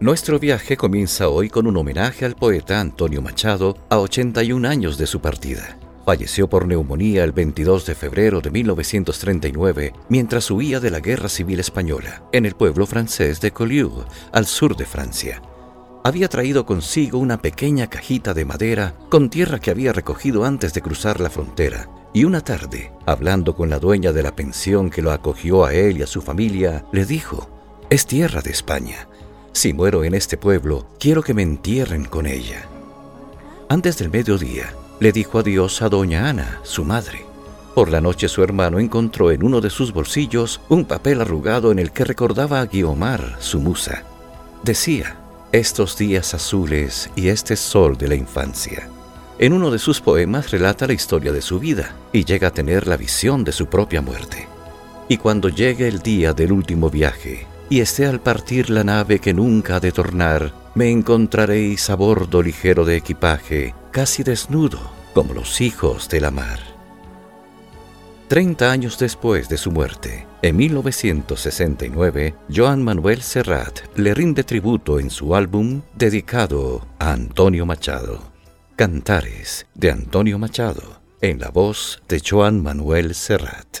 Nuestro viaje comienza hoy con un homenaje al poeta Antonio Machado a 81 años de su partida. Falleció por neumonía el 22 de febrero de 1939 mientras huía de la Guerra Civil Española en el pueblo francés de Collioure, al sur de Francia. Había traído consigo una pequeña cajita de madera con tierra que había recogido antes de cruzar la frontera. Y una tarde, hablando con la dueña de la pensión que lo acogió a él y a su familia, le dijo, es tierra de España. Si muero en este pueblo, quiero que me entierren con ella. Antes del mediodía, le dijo adiós a doña Ana, su madre. Por la noche su hermano encontró en uno de sus bolsillos un papel arrugado en el que recordaba a Guiomar, su musa. Decía, estos días azules y este sol de la infancia. En uno de sus poemas relata la historia de su vida y llega a tener la visión de su propia muerte. Y cuando llegue el día del último viaje y esté al partir la nave que nunca ha de tornar, me encontraréis a bordo ligero de equipaje, casi desnudo, como los hijos de la mar. Treinta años después de su muerte, en 1969, Joan Manuel Serrat le rinde tributo en su álbum dedicado a Antonio Machado. Cantares de Antonio Machado, en la voz de Joan Manuel Serrat.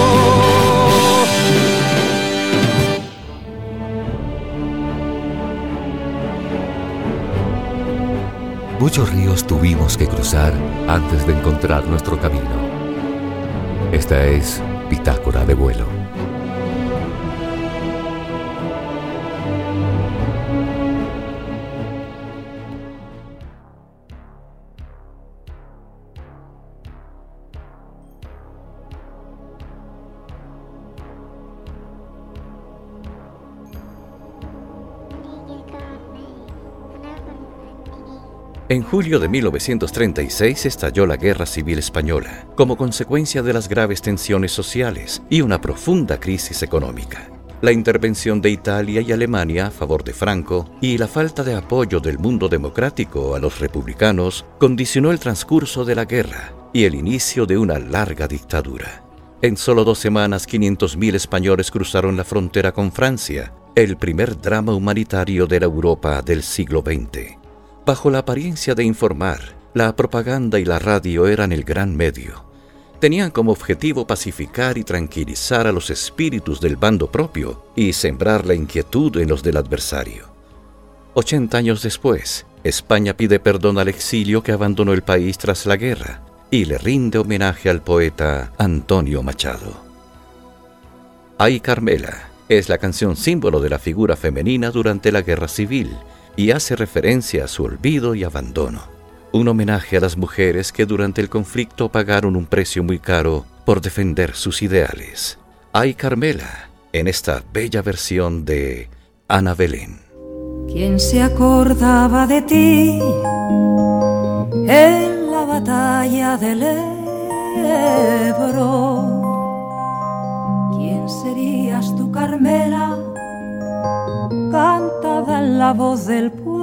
Muchos ríos tuvimos que cruzar antes de encontrar nuestro camino. Esta es Bitácora de vuelo. En julio de 1936 estalló la Guerra Civil Española, como consecuencia de las graves tensiones sociales y una profunda crisis económica. La intervención de Italia y Alemania a favor de Franco y la falta de apoyo del mundo democrático a los republicanos condicionó el transcurso de la guerra y el inicio de una larga dictadura. En solo dos semanas, 500.000 españoles cruzaron la frontera con Francia, el primer drama humanitario de la Europa del siglo XX. Bajo la apariencia de informar, la propaganda y la radio eran el gran medio. Tenían como objetivo pacificar y tranquilizar a los espíritus del bando propio y sembrar la inquietud en los del adversario. Ochenta años después, España pide perdón al exilio que abandonó el país tras la guerra y le rinde homenaje al poeta Antonio Machado. Ay Carmela es la canción símbolo de la figura femenina durante la guerra civil y hace referencia a su olvido y abandono. Un homenaje a las mujeres que durante el conflicto pagaron un precio muy caro por defender sus ideales. Hay Carmela en esta bella versión de Ana Belén. ¿Quién se acordaba de ti en la batalla del Ebro? ¿Quién serías tú, Carmela? Cantada en la voz del pueblo.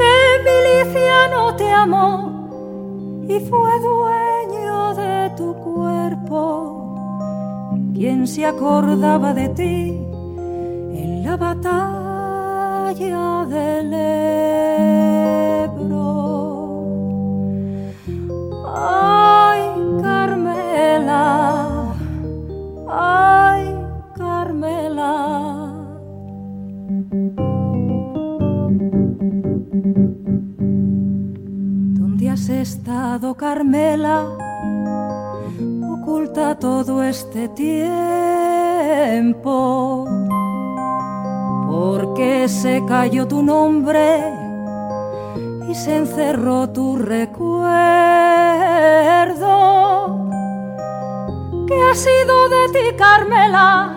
De miliciano te amó y fue dueño de tu cuerpo. Quien se acordaba de ti en la batalla del Ebro. Estado, Carmela? Oculta todo este tiempo. Porque se cayó tu nombre y se encerró tu recuerdo ¿Qué ha sido de ti, Carmela,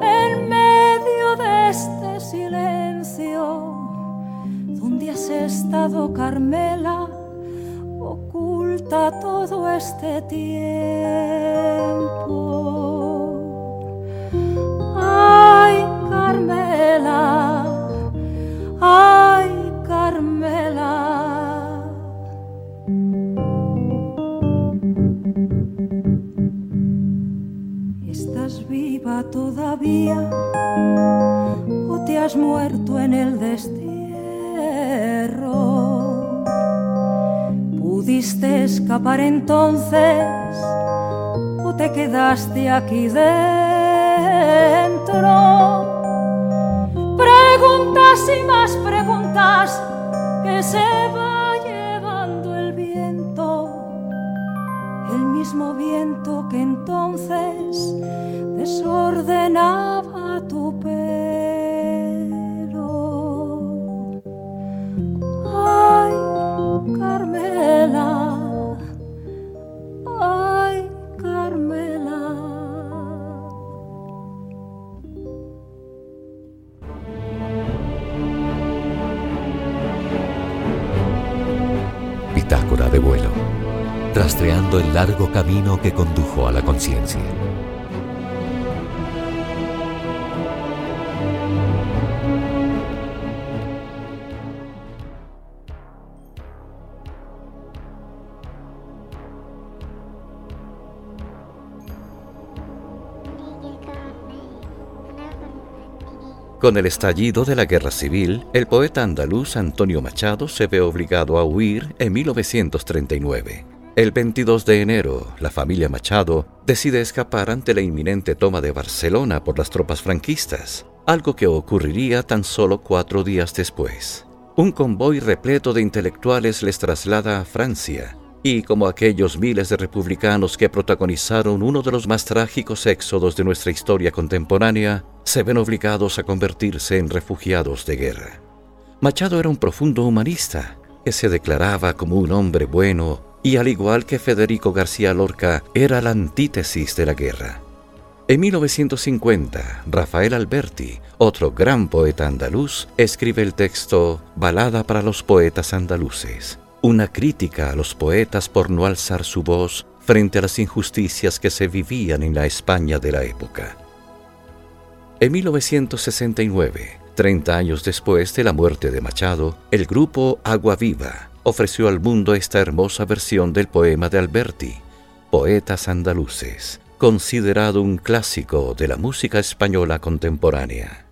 en medio de este silencio? ¿Dónde has estado, Carmela? Oculta todo este tiempo. Ay, Carmela, ay, Carmela. todavía o te has muerto en el destierro. pudiste escapar entonces o te quedaste aquí dentro. Preguntas y más preguntas que se van. largo camino que condujo a la conciencia. Con el estallido de la guerra civil, el poeta andaluz Antonio Machado se ve obligado a huir en 1939. El 22 de enero, la familia Machado decide escapar ante la inminente toma de Barcelona por las tropas franquistas, algo que ocurriría tan solo cuatro días después. Un convoy repleto de intelectuales les traslada a Francia, y como aquellos miles de republicanos que protagonizaron uno de los más trágicos éxodos de nuestra historia contemporánea, se ven obligados a convertirse en refugiados de guerra. Machado era un profundo humanista que se declaraba como un hombre bueno y al igual que Federico García Lorca era la antítesis de la guerra. En 1950, Rafael Alberti, otro gran poeta andaluz, escribe el texto Balada para los poetas andaluces, una crítica a los poetas por no alzar su voz frente a las injusticias que se vivían en la España de la época. En 1969, 30 años después de la muerte de Machado, el grupo Agua Viva ofreció al mundo esta hermosa versión del poema de Alberti, Poetas Andaluces, considerado un clásico de la música española contemporánea.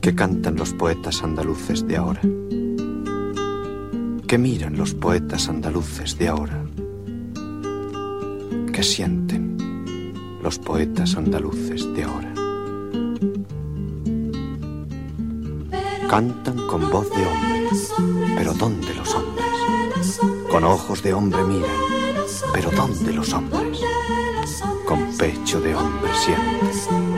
¿Qué cantan los poetas andaluces de ahora? ¿Qué miran los poetas andaluces de ahora? ¿Qué sienten los poetas andaluces de ahora? Cantan con voz de hombre, pero ¿dónde los hombres? Con ojos de hombre miran, pero ¿dónde los hombres? Con pecho de hombre sienten,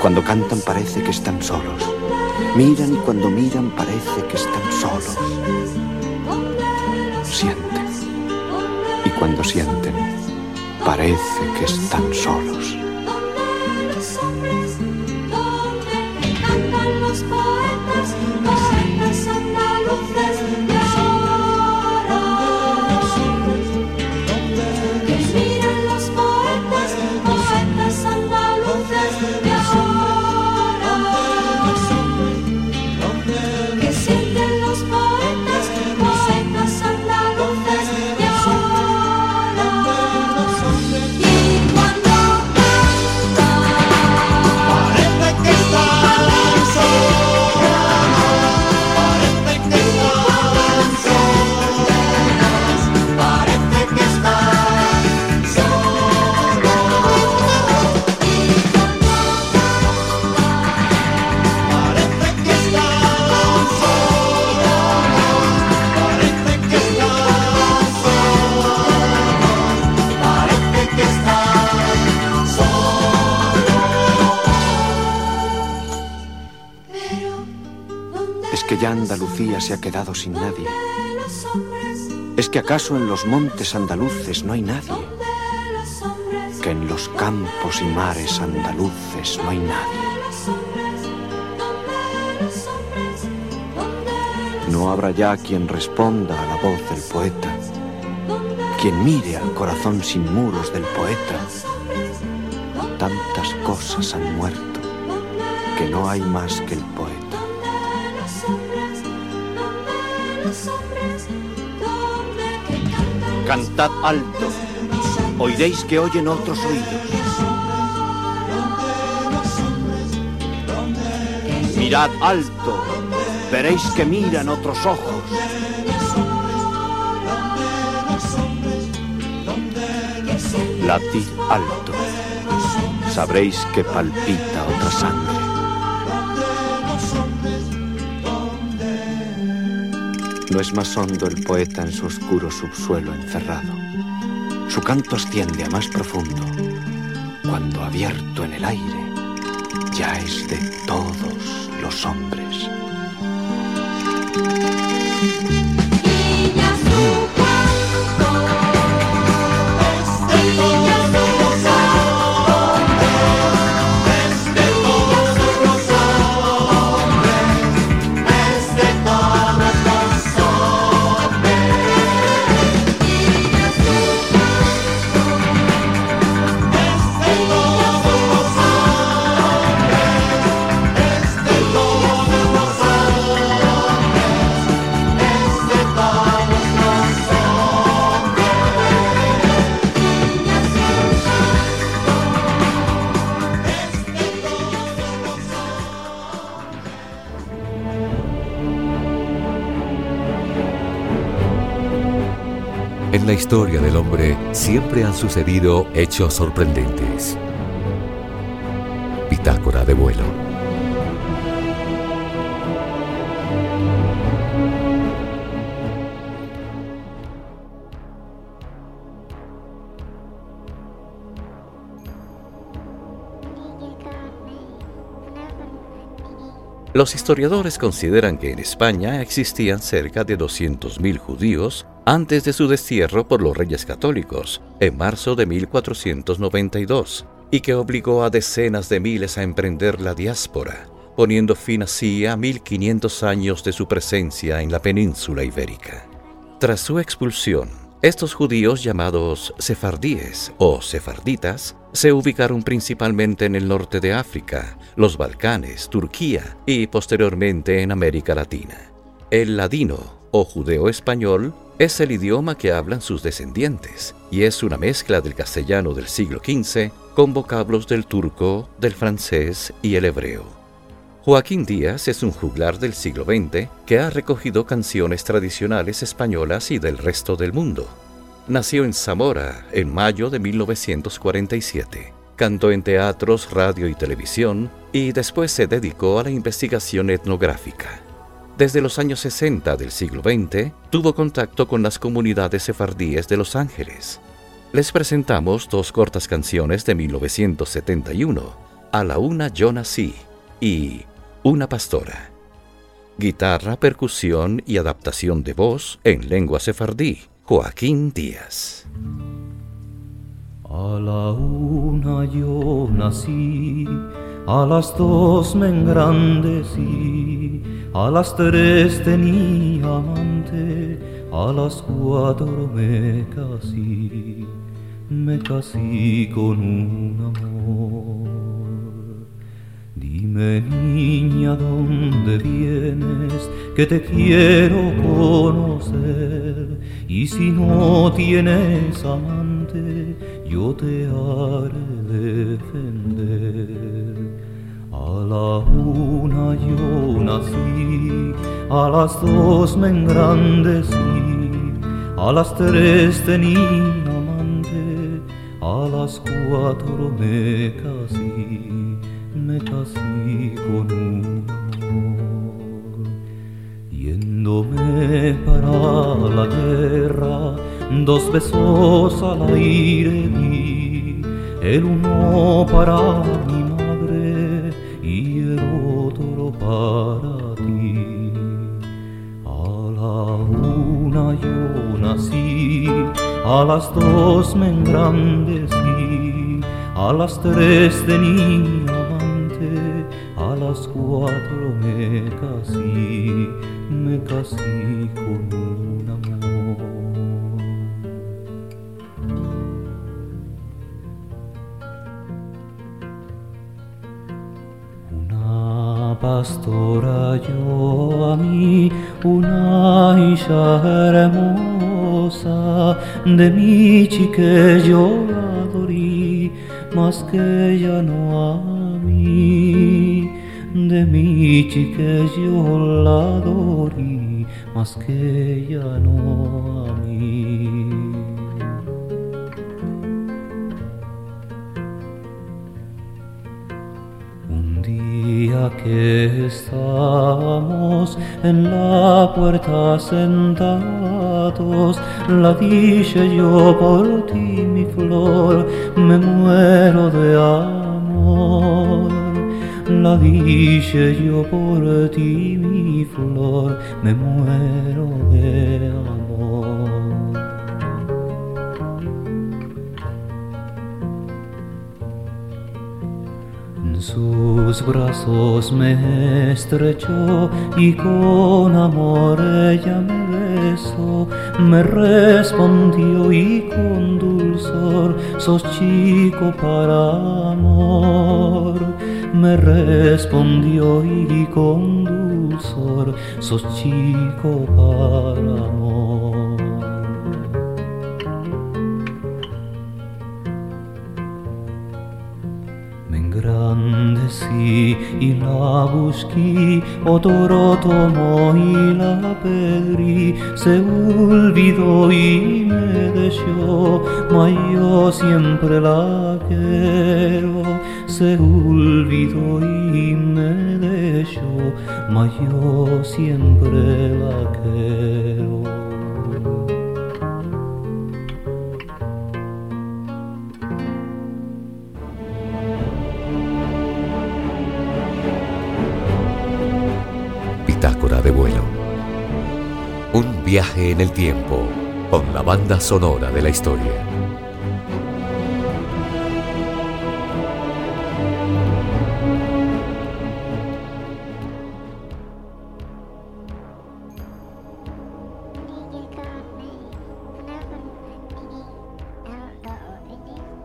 cuando cantan parece que están solos. Miran y cuando miran parece que están solos. Sienten y cuando sienten parece que están solos. Ya Andalucía se ha quedado sin nadie? ¿Es que acaso en los montes andaluces no hay nadie? ¿Que en los campos y mares andaluces no hay nadie? No habrá ya quien responda a la voz del poeta, quien mire al corazón sin muros del poeta. Tantas cosas han muerto que no hay más que el poeta. Cantad alto, oiréis que oyen otros oídos. Mirad alto, veréis que miran otros ojos. Latid alto, sabréis que palpita otra sangre. No es más hondo el poeta en su oscuro subsuelo encerrado. Su canto asciende a más profundo, cuando abierto en el aire, ya es de todos los hombres. La historia del hombre siempre han sucedido hechos sorprendentes. Bitácora de vuelo. Los historiadores consideran que en España existían cerca de 200.000 judíos antes de su destierro por los reyes católicos, en marzo de 1492, y que obligó a decenas de miles a emprender la diáspora, poniendo fin así a 1500 años de su presencia en la península ibérica. Tras su expulsión, estos judíos llamados sefardíes o sefarditas se ubicaron principalmente en el norte de África, los Balcanes, Turquía y posteriormente en América Latina. El ladino o judeo español es el idioma que hablan sus descendientes y es una mezcla del castellano del siglo XV con vocablos del turco, del francés y el hebreo. Joaquín Díaz es un juglar del siglo XX que ha recogido canciones tradicionales españolas y del resto del mundo. Nació en Zamora en mayo de 1947. Cantó en teatros, radio y televisión y después se dedicó a la investigación etnográfica. Desde los años 60 del siglo XX tuvo contacto con las comunidades sefardíes de Los Ángeles. Les presentamos dos cortas canciones de 1971, A la una yo nací y una pastora. Guitarra, percusión y adaptación de voz en lengua sefardí. Joaquín Díaz. A la una yo nací, a las dos me engrandecí, a las tres tenía amante, a las cuatro me casí, me casí con un amor. Dime niña, ¿dónde vienes? Que te quiero conocer. Y si no tienes amante, yo te haré defender. La una yo nací, a las dos me engrandecí, a las tres tenía amante, a las cuatro me casí me casé con un amor. Yéndome para la guerra, dos besos al aire di, el uno para mi a las dos me engrandecí, a las tres tenía a las cuatro me casí, me casí con a mí, una hija hermosa, de mi chique yo la adorí, más que ella no a de mi chique yo la adorí más que ella no a mí. Día que estábamos en la puerta sentados, la dije yo por ti, mi flor, me muero de amor la dije yo por ti, mi flor, me muero de amor. Brazos me estrechó y con amor ella me besó, me respondió y con dulzor, sos chico para amor me respondió y con dulzor, sos chico para amor. Me grande sì il la buschi otorotomo y la pedri se olvidó y me dejó ma yo siempre la quiero. Se olvidó y me dejó ma yo siempre la quiero vuelo. Un viaje en el tiempo con la banda sonora de la historia.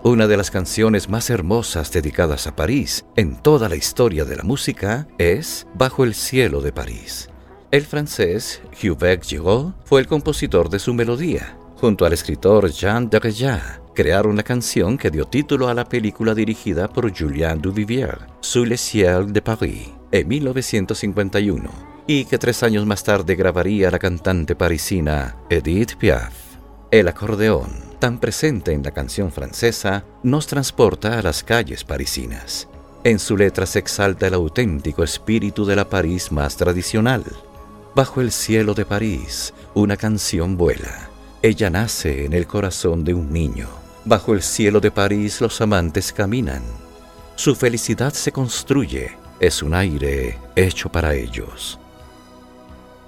Una de las canciones más hermosas dedicadas a París en toda la historia de la música es Bajo el cielo de París. El francés Hubert Giraud fue el compositor de su melodía. Junto al escritor Jean Dereja, crearon la canción que dio título a la película dirigida por Julien Duvivier, Sous le ciel de Paris, en 1951, y que tres años más tarde grabaría la cantante parisina Edith Piaf. El acordeón, tan presente en la canción francesa, nos transporta a las calles parisinas. En su letra se exalta el auténtico espíritu de la París más tradicional, Bajo el cielo de París, una canción vuela. Ella nace en el corazón de un niño. Bajo el cielo de París los amantes caminan. Su felicidad se construye, es un aire hecho para ellos.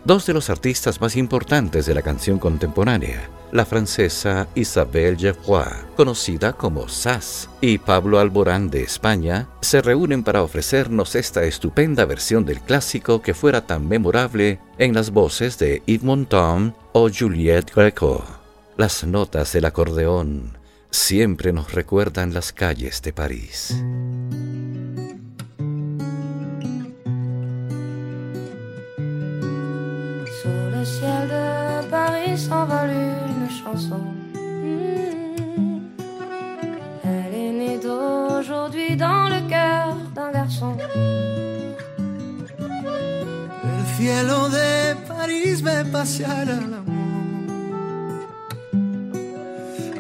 Dos de los artistas más importantes de la canción contemporánea, la francesa Isabelle Geoffroy, conocida como Sass, y Pablo Alborán de España, se reúnen para ofrecernos esta estupenda versión del clásico que fuera tan memorable en las voces de Yves Montand o Juliette Greco. Las notas del acordeón siempre nos recuerdan las calles de París. Paris s'envole une chanson. Hmm. Elle est née d'aujourd'hui dans le cœur d'un garçon. El cielo de París ve pasear al amor.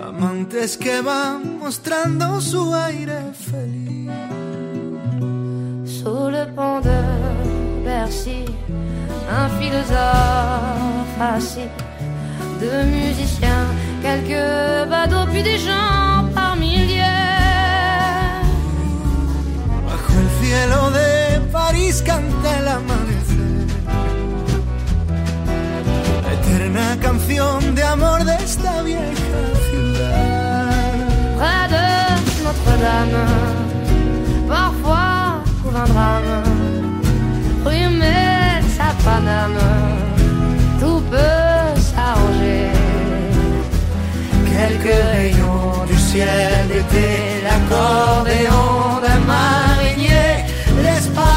Amantes que van mostrando su aire feliz. Sous le pont de Bercy un philosophe assis, deux musiciens, quelques badauds, puis des gens par milliers. Bajo el cielo de París canta el amanecer, la eterna canción de amor de esta vieja ciudad. Près de Notre-Dame, parfois couvre un drame, rue tout peut Quelques rayons du ciel d'été, l'accordéon d'un marinier, l'espoir